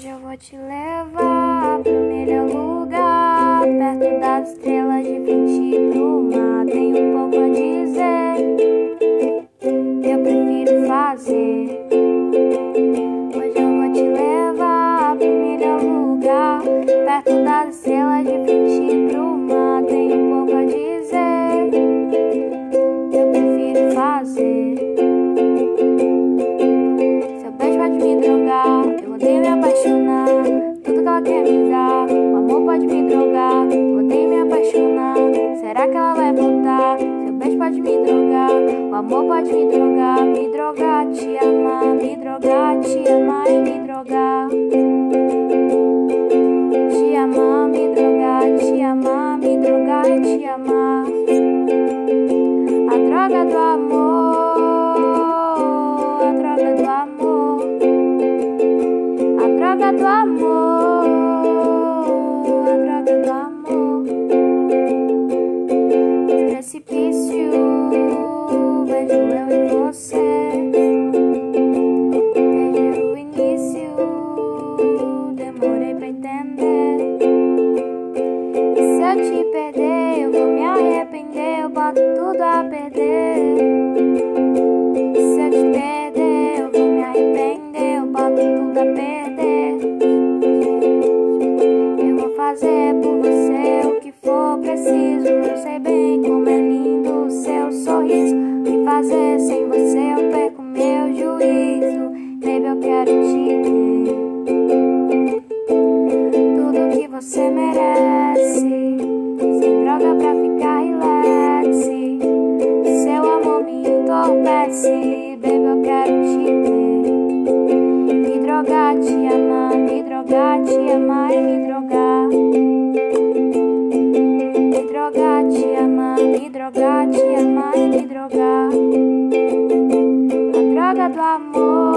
Hoje eu vou te levar pro melhor lugar, perto das estrelas, de frente pro mar. Tem um pouco a dizer, eu prefiro fazer. Hoje eu vou te levar pro melhor lugar, perto das estrelas, Será que ela vai voltar? Seu beijo pode me drogar, o amor pode me drogar, me drogar, te amar, me drogar, te amar e me drogar. Te amar, me drogar, te amar, me drogar e te amar. A droga do amor, a droga do amor, a droga do amor, eu te perder, eu vou me arrepender, eu boto tudo a perder. Se eu te perder, eu vou me arrepender, eu boto tudo a perder. Eu vou fazer por você o que for preciso. Eu sei bem como é lindo o seu sorriso. Que fazer sem você eu perco meu juízo. Baby, eu quero te ter tudo que você merece. Entorpece. Baby, eu quero te ter. Me drogar, te amar, me drogar, te amar me drogar. Me drogar, te amar, me drogar, te amar e me drogar. A droga do amor.